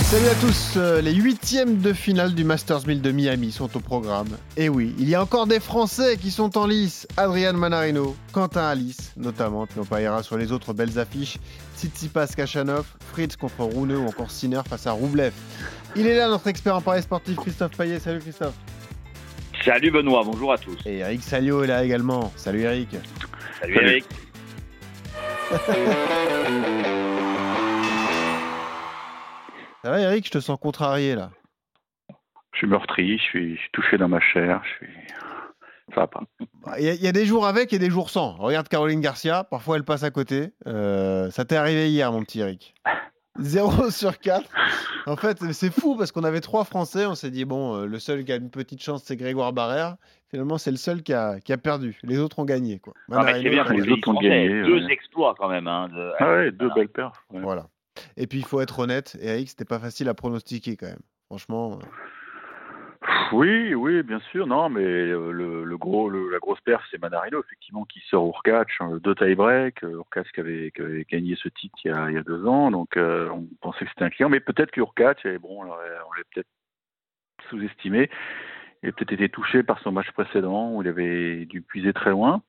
Salut à tous, euh, les huitièmes de finale du Masters 1000 de Miami sont au programme. Et oui, il y a encore des Français qui sont en lice. Adrian Manarino, Quentin Alice, notamment, puis on pariera sur les autres belles affiches. Tsitsipas Kachanov, Fritz contre Rouneux ou encore Sinner face à Roublev. Il est là notre expert en paris sportif Christophe Payet. Salut Christophe. Salut Benoît, bonjour à tous. Et Eric Salio est là également. Salut Eric. Salut, Eric. Ça va Eric, je te sens contrarié là. Je suis meurtri, je suis, je suis touché dans ma chair, je suis... Ça va pas. Bah, Il y, a- il y a des jours avec et des jours sans. Regarde Caroline Garcia, parfois elle passe à côté. Euh, ça t'est arrivé hier, mon petit Eric. 0 sur 4. En fait, c'est fou parce qu'on avait trois Français. On s'est dit, bon, euh, le seul qui a une petite chance, c'est Grégoire Barrère. Finalement, c'est le seul qui a, qui a perdu. Les autres ont gagné. Quoi. Ah, mais c'est bien pour les les autres ont Français. gagné, Deux ouais. exploits quand même. Hein, de- Ah ouais, deux Voilà. belles perfs. ouais. Voilà. Et puis, il faut être honnête. Eric, c'était pas facile à pronostiquer quand même. Franchement. euh, Oui, oui, bien sûr, non, mais euh, le, le gros, le- la grosse perf, c'est Manarino, effectivement, qui sort Urkac, euh, deux tie-break, euh, Urkac qui avait, qui avait gagné ce titre il y a, il y a deux ans, donc euh, on pensait que c'était un client, mais peut-être qu'Urkac, et bon, on l'aurait- on l'a peut-être sous-estimé, il a peut-être été touché par son match précédent, où il avait dû puiser très loin.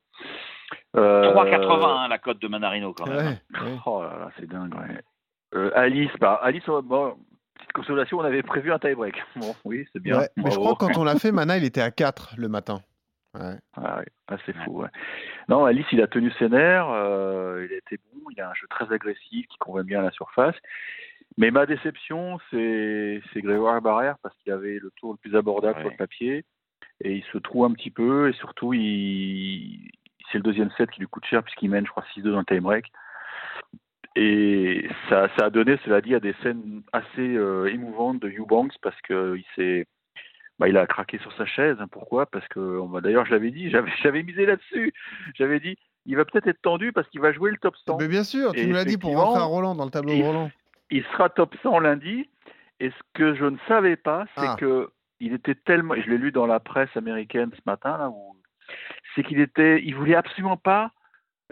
Euh, 3,80 hein, la cote de Manarino quand même. ouais, ouais. Oh là là, c'est dingue, ouais. Euh, Alice, bah, Alice, bon, petite consolation, on avait prévu un tie-break. Bon, oui, c'est bien. Ouais, mais je crois que quand on l'a fait, Mana, il était à 4 le matin. Ouais. Ah, ouais. Ah, c'est fou, ouais. Non, Alice, il a tenu ses nerfs, euh, il a été bon, il a un jeu très agressif qui convient bien à la surface. Mais ma déception, c'est c'est Grégoire Barrère parce qu'il avait le tour le plus abordable sur le papier et il se trouve un petit peu et surtout, il... c'est le deuxième set qui lui coûte cher puisqu'il mène, je crois, 6-2 dans le time-break. Et ça, ça a donné, cela dit, à des scènes assez euh, émouvantes de Eubanks parce qu'il s'est bah, il a craqué sur sa chaise. hein. Pourquoi? Parce que, d'ailleurs, je l'avais dit, j'avais, j'avais misé là-dessus. J'avais dit, il va peut-être être tendu parce qu'il va jouer le top 100. Mais bien sûr, tu nous l'as dit pour rentrer à Roland dans le tableau de il- Roland. Il sera top 100 lundi. Et ce que je ne savais pas, c'est Ah. que il était tellement, je l'ai lu dans la presse américaine ce matin, là, où, c'est qu'il était, il voulait absolument pas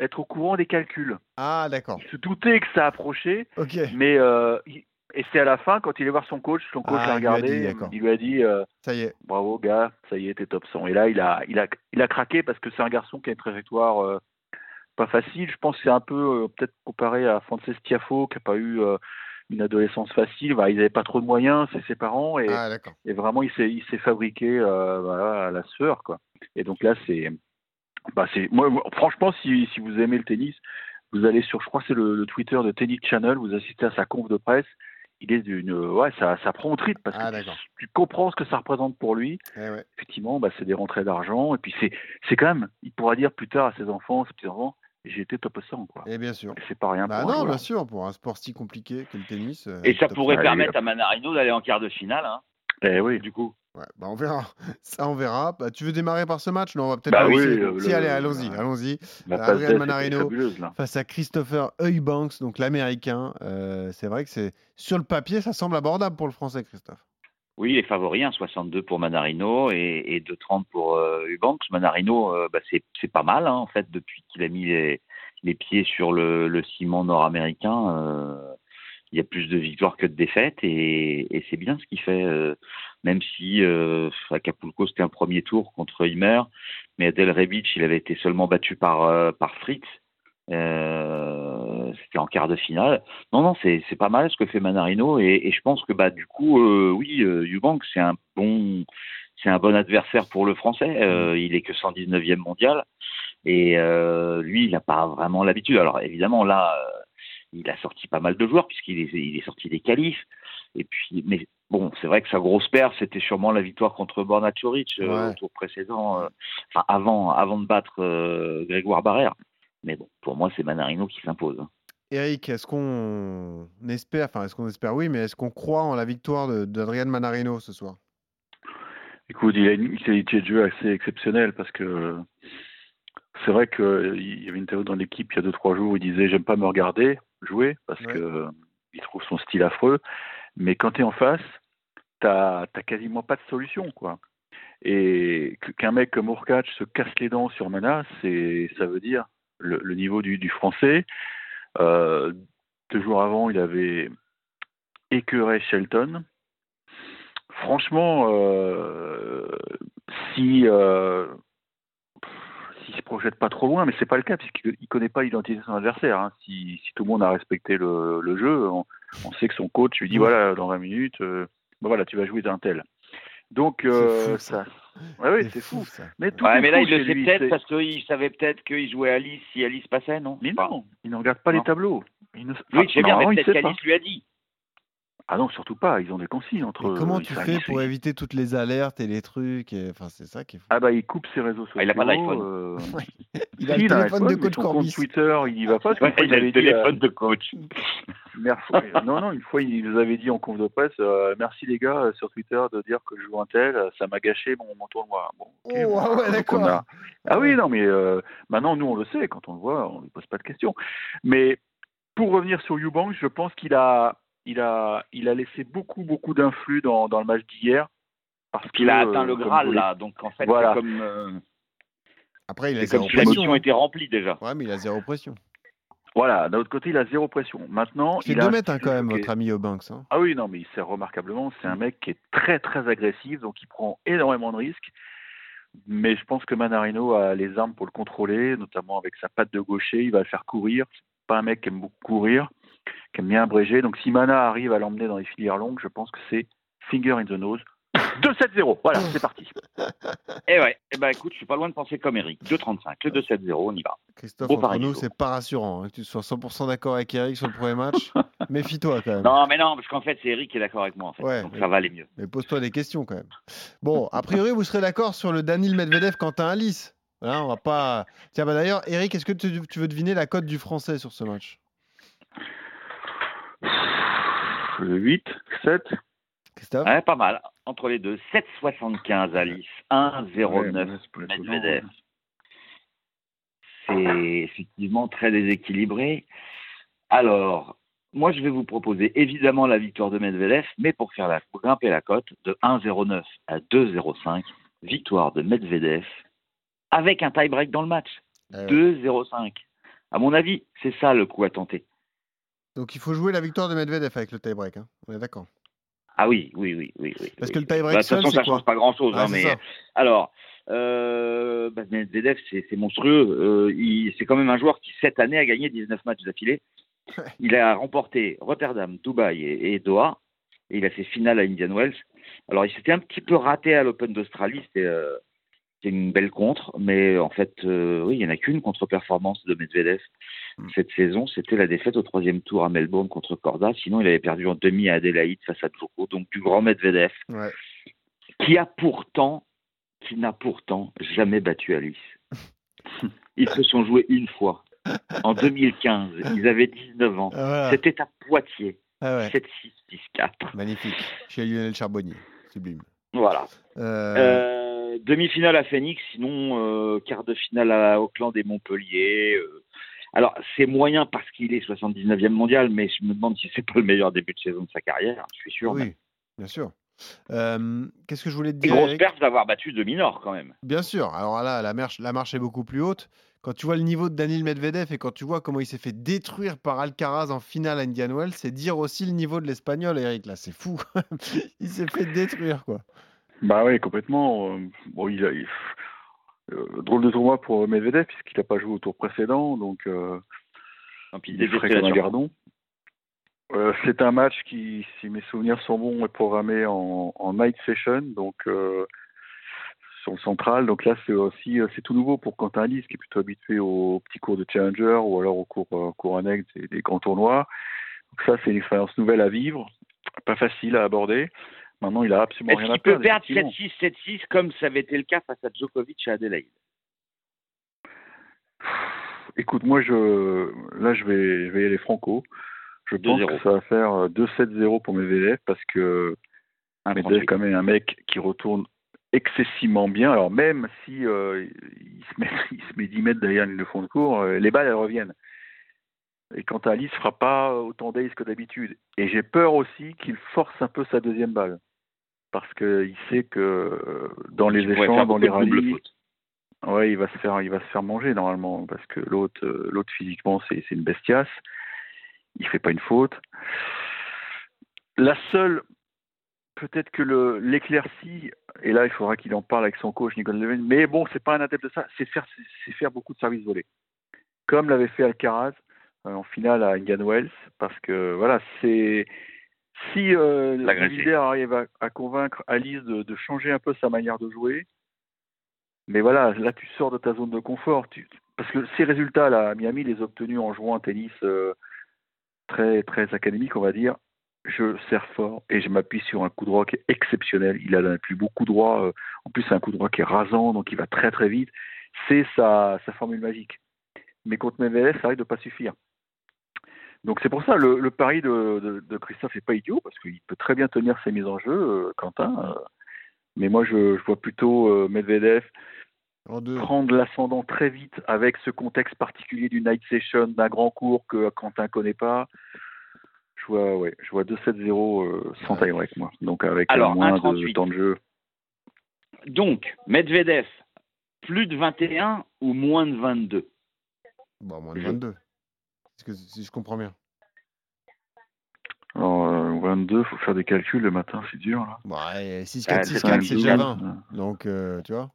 être au courant des calculs. Ah, d'accord. Il se doutait que ça approchait, mais euh, il- et c'est à la fin quand il est voir son coach, son coach Ah, l'a il lui a regardé, dit, il lui a dit. euh, Ça y est. bravo gars, ça y est, t'es top 100. Et là, il a, il a, il a craqué parce que c'est un garçon qui a une trajectoire euh, pas facile. Je pense que c'est un peu peut-être comparé à Frances Tiafo qui a pas eu une adolescence facile. Bah, ils n'avaient pas trop de moyens, c'est ses parents, et, Ah, et vraiment il s'est, il s'est fabriqué voilà, à la sueur quoi. Et donc là, c'est, bah, c'est, moi, franchement, si, si vous aimez le tennis, vous allez sur, je crois que c'est le, le Twitter de Tennis Channel, vous assistez à sa conf de presse. Il est d'une, ouais, ça, ça prend au trip parce Ah, que d'accord. tu comprends ce que ça représente pour lui Eh ouais. effectivement, bah, c'est des rentrées d'argent. Et puis, c'est, c'est quand même, il pourra dire plus tard à ses enfants, ses petits-enfants, j'ai été top 100, quoi. Et bien sûr. Et c'est pas rien Bah pour un non, joueur. bien sûr, pour un sport si compliqué que le tennis. euh, Et ça pourrait permettre à Manarino d'aller en quart de finale. Hein, Eh oui. du coup. Ouais, bah on verra. Ça, on verra. Bah, tu veux démarrer par ce match? Non, on va peut-être Bah oui, le- Si, allez, allons-y, allons-y. D'ess était Manarino. Face à Christopher Eubanks, donc l'américain. Euh, c'est vrai que c'est sur le papier, ça semble abordable pour le français, Christophe. Oui, il est favori, hein, 62 pour Manarino et, et 2,30 pour euh, Eubanks. Manarino, euh, bah, c'est c'est pas mal, hein, en fait, depuis qu'il a mis les, les pieds sur le, le ciment nord-américain. euh, il y a plus de victoires que de défaites et, et c'est bien ce qu'il fait, euh, même si euh, Acapulco c'était un premier tour contre Himer, mais à Del Rebic il avait été seulement battu par, euh, par Fritz. Euh, c'était en quart de finale. Non, non, c'est c'est pas mal ce que fait Manarino et, et je pense que bah du coup, euh, oui, euh, Eubank c'est un bon, c'est un bon adversaire pour le Français. Euh, il est que 119e mondial et euh, lui, il n'a pas vraiment l'habitude. Alors évidemment là, euh, il a sorti pas mal de joueurs puisqu'il est, il est sorti des qualifs. Et puis, mais bon, c'est vrai que sa grosse perte, c'était sûrement la victoire contre Borna Choric euh, au tour précédent, euh, enfin avant, avant de battre euh, Grégoire Barrère. Mais bon, pour moi, c'est Manarino qui s'impose. hein. Eric, est-ce qu'on espère, enfin, est-ce qu'on espère, oui, mais est-ce qu'on croit en la victoire d'Adrian Manarino ce soir? Écoute, il a une qualité de jeu assez exceptionnelle parce que c'est vrai qu'il y avait une théorie dans l'équipe il y a deux trois jours où il disait j'aime pas me regarder jouer parce Ouais. que il trouve son style affreux. Mais quand tu es en face, tu n'as quasiment pas de solution. quoi. Et qu'un mec comme Urkac se casse les dents sur Mana, c'est, ça veut dire le, niveau du, français. Euh, deux jours avant, il avait écœuré Shelton. Franchement, euh, si euh, s'il se projette pas trop loin, mais c'est pas le cas puisqu'il ne connaît pas l'identité de son adversaire. Hein. Si, tout le monde a respecté le, jeu, on, sait que son coach lui dit voilà dans 20 minutes, euh, ben voilà tu vas jouer d'un tel. Donc euh, ça. Ouais, c'est fou. Ça. Mais, mais là, il le sait peut-être parce qu'il savait peut-être qu'il jouait Alice si Alice passait, non? Mais non, il ne regarde pas les tableaux. Il ne... Oui, je sais bien, mais peut-être qu'Alice lui a dit. Ah non, surtout pas. Ils ont des consignes entre. comment tu fais pour éviter toutes les alertes et les trucs Enfin, c'est ça qui est fou. Ah bah il coupe ses réseaux sociaux. Ah, il a pas d'iPhone. Euh... il a le téléphone de coach Corbis. Twitter, il y va pas. Ouais, il a le téléphone de coach. Merci. non, non, une fois il nous avait dit en conf de presse, euh, merci les gars euh, sur Twitter de dire que je joue un tel, ça m'a gâché mon, mon tournoi. Bon, okay, oh, bon, ouais, d'accord. Ah oui, non, mais euh, maintenant nous on le sait, quand on le voit, on ne pose pas de questions. Mais pour revenir sur Eubank, je pense qu'il a il a, il a laissé beaucoup, beaucoup d'influx dans, dans le match d'hier. Parce qu'il a atteint le Graal, là. Donc, en fait, voilà. comme. Euh, Après, il a zéro pression. La mission était remplie déjà. Ouais, mais il a zéro pression. Voilà, d'un autre côté, il a zéro pression. Maintenant, il a. 2 mètres hein, quand même, votre ami Eubanks. Hein. Ah oui, non, mais il sert remarquablement. C'est un mec qui est très, très agressif, donc il prend énormément de risques. Mais je pense que Manarino a les armes pour le contrôler, notamment avec sa patte de gaucher. Il va le faire courir. C'est pas un mec qui aime beaucoup courir qui aime bien abréger. Donc si Mana arrive à l'emmener dans les filières longues, je pense que c'est finger in the nose. 2-7-0, voilà, c'est parti. Et eh ouais, et eh ben écoute, je suis pas loin de penser comme Eric. 2-35, le 2-7-0, on y va. Christophe, entre nous, c'est pas rassurant hein, que tu sois 100% d'accord avec Eric sur le premier match. Méfie-toi quand même. Non, mais non, parce qu'en fait, c'est Eric qui est d'accord avec moi. En fait. donc ça va aller mieux. Mais pose-toi des questions quand même. Bon, a priori, vous serez d'accord sur le Daniel Medvedev Quentin Alice. Voilà, on va pas. Tiens, bah d'ailleurs, Eric, est-ce que tu, tu veux deviner la cote du français sur ce match? 8, 7. Christophe ouais, Pas mal. Entre les deux. 7,75 Alice, 1,09 Medvedev. C'est effectivement très déséquilibré. Alors, moi, je vais vous proposer évidemment la victoire de Medvedev, mais pour faire la, pour grimper la cote de 1,09 à 2,05, victoire de Medvedev avec un tie-break dans le match. 2,05. Ah à mon avis, c'est ça le coup à tenter. Donc il faut jouer la victoire de Medvedev avec le tie-break, hein. on est d'accord Ah oui, oui, oui, oui. Parce que le tie-break, bah, de toute façon, ça ne change pas grand-chose. hein, mais alors, euh, bah, Medvedev, c'est monstrueux. Euh, c'est quand même un joueur qui cette année a gagné 19 matchs d'affilée. Il a remporté Rotterdam, Dubaï et, Doha. Et il a fait finale à Indian Wells. Alors, il s'était un petit peu raté à l'Open d'Australie. C'était euh, une belle contre, mais en fait, euh, oui, il n'y en a qu'une contre-performance de Medvedev mm. cette saison. C'était la défaite au troisième tour à Melbourne contre Corda. Sinon, il avait perdu en demi à Adélaïde face à Djoko, donc du grand Medvedev, qui a pourtant, qui n'a pourtant jamais battu Alice. Ils se sont joués une fois. En 2015, ils avaient 19 ans. Ah, C'était à Poitiers. 7-6, ah 6-4. Magnifique. Chez Lionel Charbonnier. Sublime. Voilà. Euh... euh demi-finale à Phoenix, sinon euh, quart de finale à Auckland et Montpellier. Euh. Alors, c'est moyen parce qu'il est 79e mondial, mais je me demande si c'est pas le meilleur début de saison de sa carrière. Je suis sûr. Oui, bien sûr. Euh, qu'est-ce que je voulais te dire Grosse perte d'avoir battu de Minor quand même. Bien sûr. Alors là, la marche, la marche est beaucoup plus haute. Quand tu vois le niveau de Daniel Medvedev et quand tu vois comment il s'est fait détruire par Alcaraz en finale à Indian Wells, c'est dire aussi le niveau de l'espagnol, Eric. Là, c'est fou. il s'est fait détruire, quoi. Bah oui, complètement. Euh, bon, il a, euh, drôle de tournoi pour Medvedev puisqu'il n'a pas joué au tour précédent, donc euh, il comme un gardon. Euh, c'est un match qui, si mes souvenirs sont bons, est programmé en, en night session, donc euh, sur le central. Donc là, c'est aussi c'est tout nouveau pour Quentin Alice, qui est plutôt habitué aux petits cours de challenger ou alors aux cours, cours annexes des, des grands tournois. Donc ça, c'est une expérience nouvelle à vivre, pas facile à aborder. Maintenant, il a absolument rien à perdre. Il peut perdre 7-6, 7-6 comme ça avait été le cas face à Djokovic à Adelaide? Écoute, moi, je, là, je vais, je vais y aller franco. Je pense que ça va faire 2-7-0 euh, pour Medvedev parce que Medvedev, quand même, un mec qui retourne excessivement bien. Alors, même si euh, il, se met, il se met 10 mètres derrière le fond de cours, euh, les balles, elles reviennent. Et quant à Alice, fera pas autant d'ace que d'habitude. Et j'ai peur aussi qu'il force un peu sa deuxième balle. Parce qu'il sait que euh, dans les Il échanges, dans les rallyes, ouais, il va se faire, il va se faire manger normalement. Parce que l'autre, euh, l'autre physiquement, c'est, c'est une bestiace. Il fait pas une faute. La seule, peut-être que le, l'éclaircie, et là il faudra qu'il en parle avec son coach Nicole Leven, mais bon, c'est pas un adepte de ça, c'est faire, c'est, c'est faire beaucoup de services volés. Comme l'avait fait Alcaraz euh, en finale à Indian Wells, parce que voilà, c'est si euh. Leader arrive à, à convaincre Alice de, de changer un peu sa manière de jouer, mais voilà, là tu sors de ta zone de confort, tu, parce que ces résultats là à Miami, les obtenus en jouant un tennis euh, très très académique, on va dire. Je serre fort et je m'appuie sur un coup droit qui est exceptionnel. Il a le plus beau coup droit. euh, en plus, c'est un coup droit qui est rasant, donc il va très très vite. C'est sa, sa formule magique. Mais contre Medvedev, ça risque de pas suffire. Donc c'est pour ça le, le pari de, de, de Christophe n'est pas idiot parce qu'il peut très bien tenir ses mises en jeu, euh, Quentin. euh, mais moi, je, je vois plutôt euh, Medvedev prendre l'ascendant très vite avec ce contexte particulier du night session, d'un grand cours que Quentin connaît pas. Je vois, ouais, je vois 2-7-0 euh, sans tie-break, moi. Donc avec Alors, moins de 1,38. temps de jeu. Donc, Medvedev, plus de 21 ou moins de 22 Bon, moins de Je- 22. Que, si je comprends bien? Alors, euh, 22, faut faire des calculs le matin, c'est dur. Là. Ouais, 6, Ah, 4, c'est 6, cinq, 4, c'est déjà douze. 20. Donc, euh, tu vois?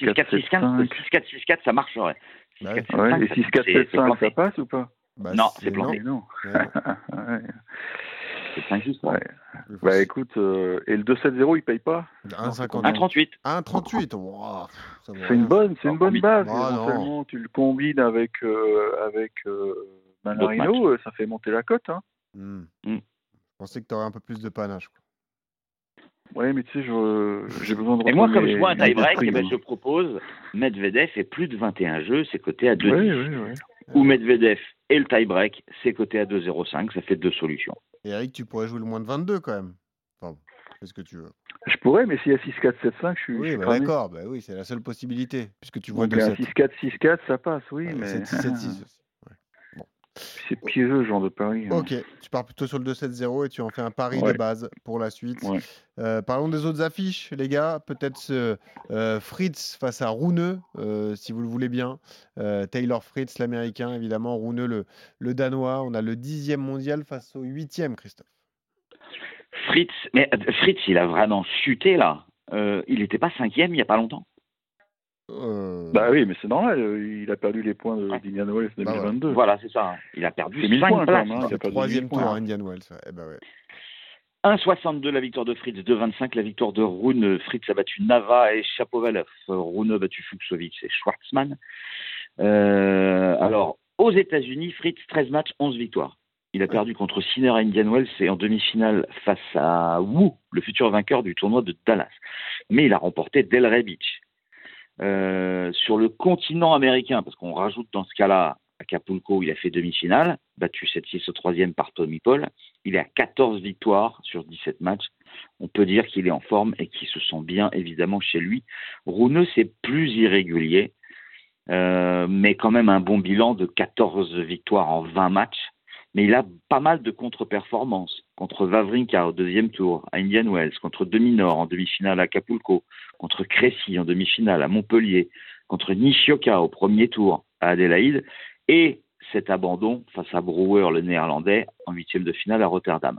6-4, 6-4, 6-4, 6-4, ça marcherait. Bah ouais. 6-4, Ouais, 6-5, et 6, 4, c'est- 7, c'est 5, planté. ça passe ou pas? Bah, Non, c'est planté. Non. Ouais, ouais. C'est 5 juste. Ouais. Bah écoute, euh, et le 2-7-0, il paye pas? 1,50. 1,38. 1,38. Wow, C'est une bonne, c'est une bonne base. Ah. Éventuellement, tu le combines avec euh, avec euh, Manarino, euh, ça fait monter la cote. Hein. Hmm. Hmm. Je pensais que tu aurais un peu plus de panache. quoi. Ouais, mais tu sais, je- j'ai besoin de. Et moi, comme je vois un tie-break, eh ben, je propose Medvedev et plus de 21 jeux, c'est coté à 2 Ouais, ouais, ouais. Ou Medvedev et le tie-break, c'est coté à 2,05. Ça fait deux solutions. Et Eric, tu pourrais jouer le moins de 22 quand même. Enfin, fais ce que tu veux. Je pourrais, mais s'il y a 6-4, 7-5, je suis. Oui, bah d'accord. Bah oui, c'est la seule possibilité. Puisque tu vois Donc, un 2-7. 6-4, 6-4, ça passe, oui, Ouais, mais. 7-6 aussi. C'est piégeux, ce genre de pari. hein. Ok, tu pars plutôt sur le 2-7-0 et tu en fais un pari Ouais. de base pour la suite. Ouais. Euh, parlons des autres affiches, les gars. Peut-être ce euh, Fritz face à Rouneux, euh, si vous le voulez bien. Euh, Taylor Fritz, l'américain, évidemment. Rouneux, le, le danois. On a le dixième mondial face au huitième, Christophe. Fritz, mais Fritz, il a vraiment chuté là. Euh, il n'était pas cinquième il n'y a pas longtemps. Euh, Bah oui, mais c'est normal, euh, il a perdu les points de Ouais. d'Indian Wells Bah ouais. 2022. Voilà, c'est ça. Il a perdu C'est 1000 5 points, quand places. même, hein. il a troisième 10 tour points. à Indian Wells. Eh ben ouais. 1,62 la victoire de Fritz, 2,25 la victoire de Rune. Fritz a battu Nava et Chapovalov. Rune a battu Fuxovic et Schwartzmann. Euh, alors, aux États-Unis, Fritz, 13 matchs, 11 victoires. Il a perdu contre Sinner à Indian Wells et en demi-finale face à Wu, le futur vainqueur du tournoi de Dallas. Mais il a remporté Delray Beach. Euh, sur le continent américain, parce qu'on rajoute dans ce cas-là Acapulco, il a fait demi-finale, battu 7-6 au troisième par Tommy Paul. Il est à 14 victoires sur 17 matchs. On peut dire qu'il est en forme et qu'il se sent bien, évidemment, chez lui. Rouneux, c'est plus irrégulier, euh, mais quand même un bon bilan de 14 victoires en 20 matchs. Mais il a pas mal de contre-performances. Contre Vavrinka au deuxième tour, à Indian Wells, contre Dominor en demi-finale à Acapulco, contre Crécy en demi-finale à Montpellier, contre Nishioka au premier tour à Adélaïde, et cet abandon face à Brouwer, le néerlandais, en huitième de finale à Rotterdam.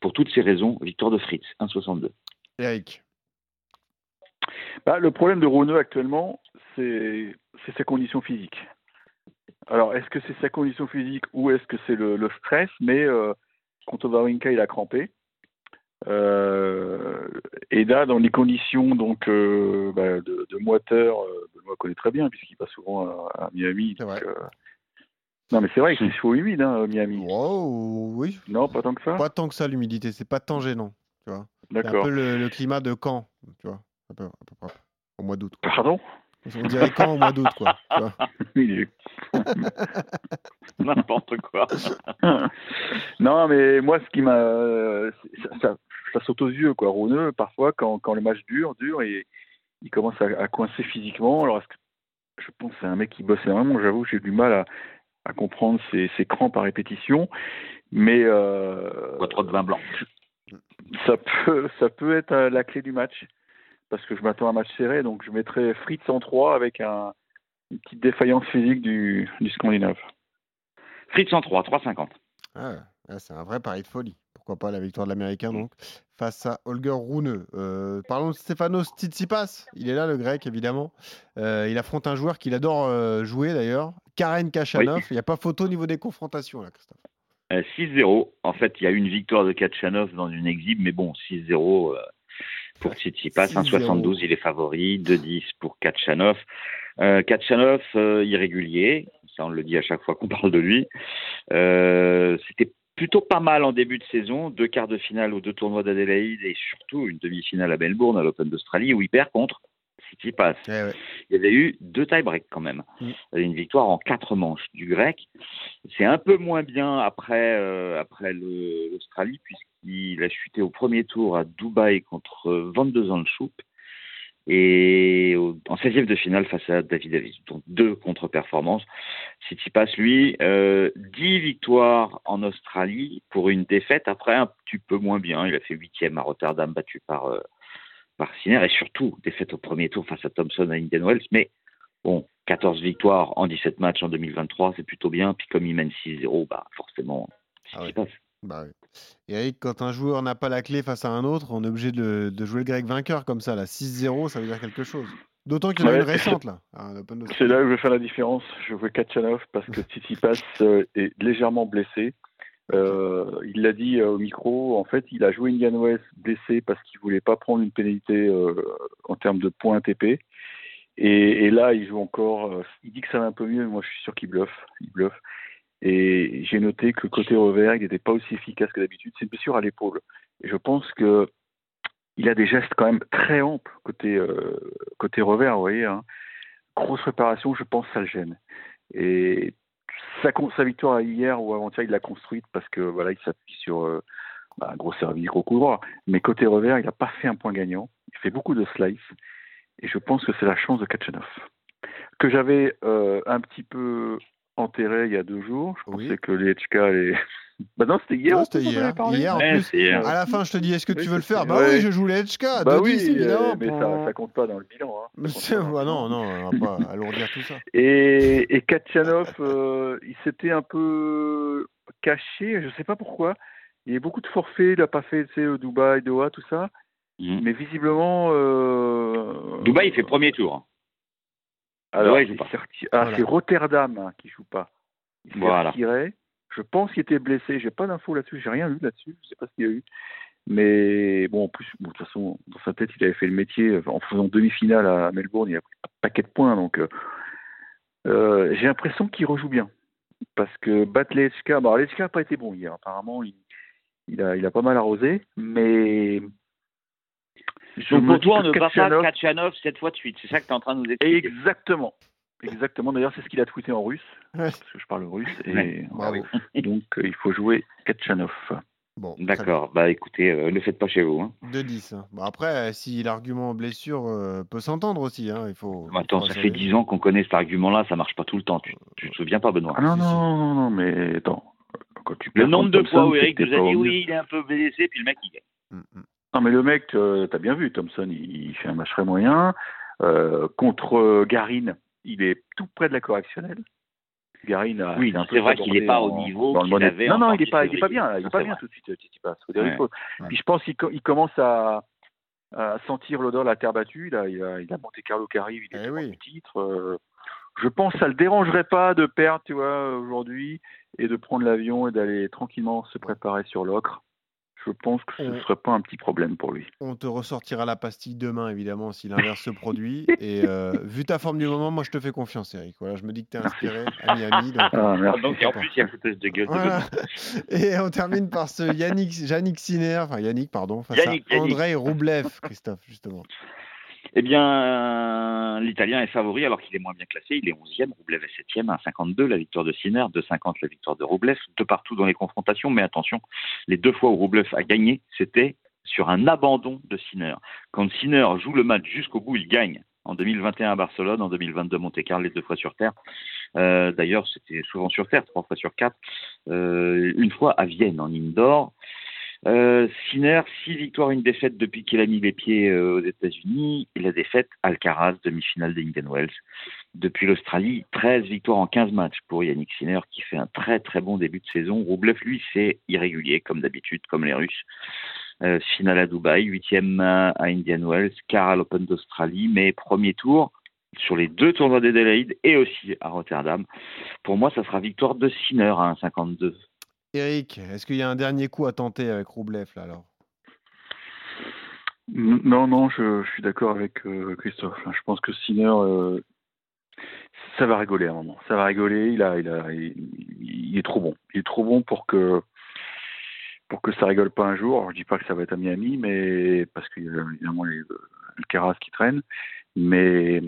Pour toutes ces raisons, victoire de Fritz, 1,62. Eric. Bah, le problème de Rouneux actuellement, c'est c'est ses conditions physiques. Alors, est-ce que c'est sa condition physique ou est-ce que c'est le, le stress? Mais euh, contre Wawrinka, il a crampé. Euh, et là, dans les conditions donc euh, bah, de, de moiteur, euh, Benoît connaît très bien puisqu'il passe souvent à, à Miami. C'est donc, euh, Non, mais c'est vrai qu'il faut humide, hein, Miami. Wow, oui. Non, pas tant que ça. Pas tant que ça, l'humidité. C'est pas tant gênant. Tu vois. C'est un D'accord. peu le, le climat de Caen. Tu vois. Un peu, un peu. Au mois d'août. Pardon? On dirait Caen au mois d'août, quoi. N'importe quoi. non, mais moi, ce qui m'a. Ça, ça, ça saute aux yeux, quoi. Rouneux, parfois, quand, quand le match dure, dure, et il commence à, à coincer physiquement. Alors, est-ce que- je pense que c'est un mec qui bosse énormément. J'avoue, j'ai du mal à, à comprendre ses, ses crampes à répétition. Mais euh, Pas trop de vin blanc. ça peut, ça peut être euh, la clé du match. Parce que je m'attends à un match serré, donc je mettrai Fritz en 3 avec un, une petite défaillance physique du, du Scandinave. Fritz en 3, 3,50. Ah, ouais, c'est un vrai pari de folie. Pourquoi pas la victoire de l'Américain donc face à Holger Rune. Euh, parlons de Stefanos Tsitsipas. Il est là, le grec, évidemment. Euh, il affronte un joueur qu'il adore euh, jouer d'ailleurs, Karen Kachanov. Il n'y a pas photo au niveau des confrontations là, Christophe. Euh, 6-0. En fait, il y a une victoire de Kachanov dans une exhibe, mais bon, 6-0 euh, pour Tsitsipas. 6-0. 1,72, il est favori. 2-10 pour Kachanov. Euh, Kachanov, euh, irrégulier. Ça, on le dit à chaque fois qu'on parle de lui. Euh, C'était plutôt pas mal en début de saison. Deux quarts de finale aux deux tournois d'Adélaïde et surtout une demi-finale à Melbourne, à l'Open d'Australie, où il perd contre Tsitsipas. Eh ouais. Il y avait eu deux tie-breaks quand même. Mm. Avait Une victoire en quatre manches du grec. C'est un peu moins bien après, euh, après l'Australie, puisqu'il a chuté au premier tour à Dubaï contre euh, 22 ans de choupe et au- en 16e de finale face à David Davis. Donc deux contre-performances. Tsitsipas, lui, euh, 10 victoires en Australie pour une défaite. Après, un petit peu moins bien. Il a fait huitième à Rotterdam, battu par, euh, par Sinner. Et surtout, défaite au premier tour face à Thompson à Indian Wells. Mais bon, 14 victoires en 17 matchs en 2023, c'est plutôt bien. Puis comme il mène 6-0, bah forcément, Ah ouais. Tsitsipas. Bah, oui. Eric, quand un joueur n'a pas la clé face à un autre, on est obligé de, de jouer le grec vainqueur comme ça. Là, 6-0, ça veut dire quelque chose. D'autant qu'il y en a Ouais, une récente là. C'est là où je vais faire la différence. Je veux Kachanov parce que Tsitsipas euh, est légèrement blessé. Euh, il l'a dit euh, au micro. En fait, il a joué Indian Wells blessé parce qu'il voulait pas prendre une pénalité euh, en termes de points TP. Et, là, il joue encore. il dit que ça va un peu mieux, mais moi, je suis sûr qu'il bluffe. Il bluffe. Et j'ai noté que côté revers, il n'était pas aussi efficace que d'habitude. C'est une blessure à l'épaule. Et je pense que il a des gestes quand même très amples côté côté revers, vous voyez. Hein. Grosse préparation, je pense, ça le gêne. Et sa, sa victoire hier ou avant-hier, il l'a construite parce que voilà, il s'appuie sur euh, bah, un gros service, gros coup droit. Mais côté revers, il n'a pas fait un point gagnant. Il fait beaucoup de slice. Et je pense que c'est la chance de Kachanov. Que j'avais euh, un petit peu enterré il y a deux jours. Je Oui. pensais que les HK allaient. Bah non, c'était hier. Non, c'était hier. Hier, en Ouais, plus, hier. à la fin, je te dis, est-ce que tu veux le faire? Bah ouais. oui, je joue les HK. Bah 2-10, oui, évidemment. euh, mais pour- ça, ça compte pas dans le bilan. Hein. Mais Ça compte non, non, on va pas alourdir tout ça. Et, et Kachanov, euh, il s'était un peu caché, je sais pas pourquoi. Il y a beaucoup de forfaits, il n'a pas fait tu sais, au Dubaï, Doha, tout ça. Mhm. Mais visiblement. Euh... Dubaï, il fait premier tour. Alors, il joue pas. ah, Voilà. c'est Rotterdam hein, qui joue pas. Il s'est Voilà. retiré. Je pense qu'il était blessé. J'ai pas d'infos là-dessus. J'ai rien lu là-dessus. Je sais pas ce qu'il y a eu. Mais bon, en plus, bon, de toute façon, dans sa tête, il avait fait le métier euh, en faisant demi-finale à Melbourne. Il a pris un paquet de points. Donc, euh, euh, j'ai l'impression qu'il rejoue bien. Parce que battre les HK, bon, les HK n'a pas été bon hier. Apparemment, il, il, a, il a pas mal arrosé. Mais. je Donc pour toi, on ne bat pas Kachanov cette fois de suite. C'est ça que tu es en train de nous expliquer. Exactement. Exactement. D'ailleurs, c'est ce qu'il a tweeté en russe. Ouais. Parce que je parle russe. Et Ouais. Bravo. donc, euh, il faut jouer. Bon, très D'accord. Bah écoutez, euh, ne le faites pas chez vous. Hein. 2-10. hein. Bon, après, si l'argument blessure euh, peut s'entendre aussi, hein, il faut. il Attends, faut ça fait 10 ans qu'on connaît cet argument-là, ça marche pas tout le temps. Tu, tu te souviens pas, Benoît? Ah non, non, non, mais attends. Quand tu Le nombre de fois où Eric nous a dit oui, il est un peu blessé, puis le mec il gagne. Mm, mm. Non, mais le mec, euh, t'as bien vu, Thompson, il, il fait un match très moyen. Euh, contre euh, Garin, il est tout près de la correctionnelle. Garin a Oui, c'est vrai qu'il débordé est pas au niveau qu'il avait Non, non, il janvier, est pas, il est pas bien, il Ça, est pas bien tout de suite, Tsitsipas. Puis je pense qu'il co- il commence à, sentir l'odeur de la terre battue. Là, il a, il a Monte Carlo qui arrive, il est Eh oui. titre. euh, je pense que ça le dérangerait pas de perdre, tu vois, aujourd'hui, et de prendre l'avion et d'aller tranquillement se préparer sur l'ocre. Je pense que ce ne On- serait pas un petit problème pour lui. On te ressortira la pastille demain, évidemment, si l'inverse se produit. Et euh, vu ta forme du moment, moi, je te fais confiance, Eric. Voilà, je me dis que tu es inspiré à Miami. Donc, Ah, merci. Donc en plus, il y a le foutage de gueule. Voilà. Et on termine par ce Yannick, Yannick Sinner, enfin Yannick, pardon, face Yannick, à Yannick. Andrei Roublev, Christophe, justement. Eh bien, l'Italien est favori alors qu'il est moins bien classé. Il est 11e, Roublev est 7e, à 52 la victoire de Sinner, 2,50 la victoire de Roublev, de partout dans les confrontations. Mais attention, les deux fois où Roublev a gagné, c'était sur un abandon de Sinner. Quand Sinner joue le match jusqu'au bout, il gagne. En 2021 à Barcelone, en 2022 à Monte-Carlo, les deux fois sur terre. Euh, D'ailleurs, c'était souvent sur terre, trois fois sur quatre. Euh, une fois à Vienne, en indoor. Euh, Sinner, six victoires, une défaite depuis qu'il a mis les pieds euh, aux États-Unis. La défaite, Alcaraz, demi-finale d'Indian Wells. Depuis l'Australie, 13 victoires en 15 matchs pour Yannick Sinner, qui fait un très très bon début de saison. Roublev, lui, c'est irrégulier, comme d'habitude, comme les Russes. Euh, finale à Dubaï, huitième à Indian Wells, quart à l'Open d'Australie, mais premier tour sur les deux tournois d'Adelaide et aussi à Rotterdam. Pour moi, ça sera victoire de Sinner à 1,52. Eric, est-ce qu'il y a un dernier coup à tenter avec Roublev là alors? Non, non, je, suis d'accord avec euh, Christophe. Je pense que Sinner, euh, ça va rigoler à un moment. Ça va rigoler. Il a, a, il, est trop bon. Il est trop bon pour que pour que ça rigole pas un jour. Je dis pas que ça va être à Miami, mais parce qu'il y a évidemment les, le Caras qui traîne, mais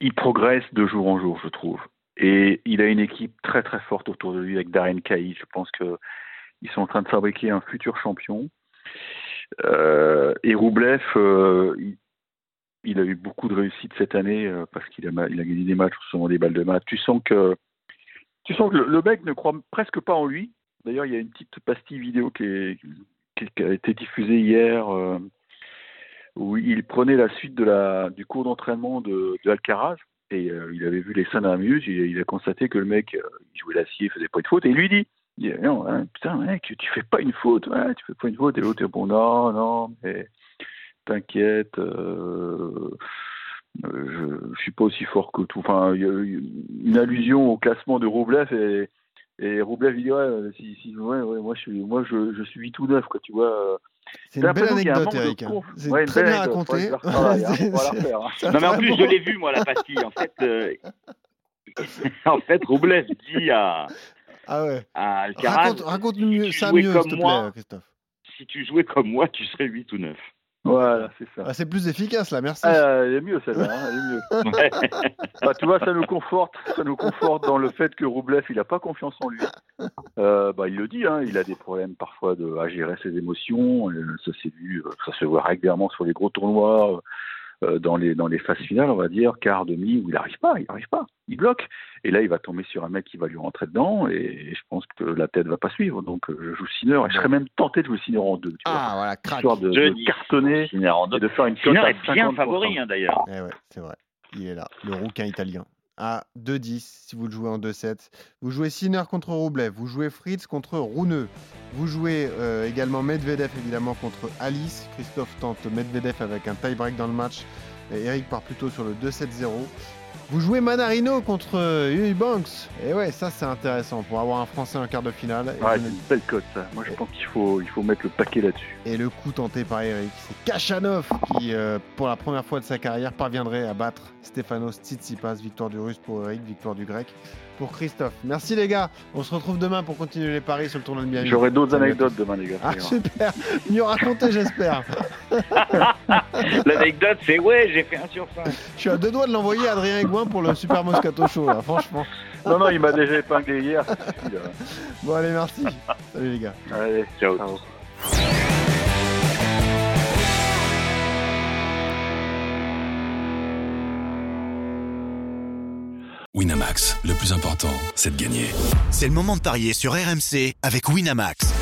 il progresse de jour en jour, je trouve. Et il a une équipe très très forte autour de lui avec Darren Cailly. Je pense que ils sont en train de fabriquer un futur champion. Euh, et Roublev, euh, il, a eu beaucoup de réussite cette année euh, parce qu'il a, il a gagné des matchs, souvent des balles de match. Tu sens que tu sens que le, le mec ne croit presque pas en lui. D'ailleurs, il y a une petite pastille vidéo qui, a été diffusée hier euh, où il prenait la suite du cours d'entraînement de, de Alcaraz euh, il avait vu les scènes à Muse, il, a constaté que le mec, euh, il jouait l'acier, il faisait pas une faute, et il lui dit, hein, putain mec, tu fais pas une faute, ouais, tu fais pas une faute, et l'autre bon, non, non, mais t'inquiète, euh, je, je suis pas aussi fort que tout. Enfin, une allusion au classement de Roublev et, et Roublev il dit ouais, si, si, ouais, ouais, moi je suis, moi je, je suis 8 ou 9 quoi, tu vois. C'est une belle anecdote, Eric. Hein. C'est ouais, très bien raconté. non, mais en plus, je l'ai vu, moi, la pastille. En fait, euh... en fait Roublev dit à, ah ouais. à Alcaraz Raconte, raconte si mieux, ça mieux, s'il te plaît, Christophe. Si tu jouais comme moi, tu serais 8 ou 9. Voilà, c'est ça. Ah, c'est plus efficace là, merci. Ah, elle est mieux celle-là, hein, elle est mieux. Bah, tu vois, ça nous conforte, ça nous conforte dans le fait que Roublev, il n'a pas confiance en lui. Euh, bah, il le dit, hein, il a des problèmes parfois de, à gérer ses émotions. ça s'est vu, ça se voit régulièrement sur les gros tournois. Euh, dans les dans les phases finales, on va dire quart, demi, où il n'arrive pas, il n'arrive pas, il bloque. Et là, il va tomber sur un mec qui va lui rentrer dedans, et, je pense que la tête va pas suivre. Donc, euh, je joue Sinner, et je serais même tenté de jouer Sinner en deux. Tu ah vois, voilà, crack. Histoire de, de cartonner, en deux. et de faire une Sinner est bien favori hein, d'ailleurs. Eh ouais, c'est vrai, il est là, le rouquin italien. À 2-10 si vous le jouez en 2-7. Vous jouez Sinner contre Roublev, vous jouez Fritz contre Rouneux. Vous jouez euh, également Medvedev évidemment contre Alice. Christophe tente Medvedev avec un tie-break dans le match. Eric part plutôt sur le 2-7-0. Vous jouez Manarino contre Huey Banks. Et ouais, ça c'est intéressant pour avoir un Français en quart de finale. Ouais, c'est une belle cote ça. Moi je pense qu'il faut, il faut mettre le paquet là-dessus. Et le coup tenté par Eric, c'est Kachanov qui, euh, pour la première fois de sa carrière, parviendrait à battre Stefanos Tsitsipas. Victoire du Russe pour Eric, victoire du Grec pour Christophe. Merci les gars. On se retrouve demain pour continuer les paris sur le tournoi de Miami. J'aurai d'autres anecdotes demain les gars. Ah super. Mieux raconter j'espère. L'anecdote c'est ouais j'ai fait un sur 5. Je suis à deux doigts de l'envoyer à Adrien Aiguin pour le Super Moscato Show là, franchement. Non non il m'a déjà épinglé hier. bon allez merci. Salut les gars. Allez ciao. ciao. Winamax, le plus important, c'est de gagner. C'est le moment de parier sur RMC avec Winamax.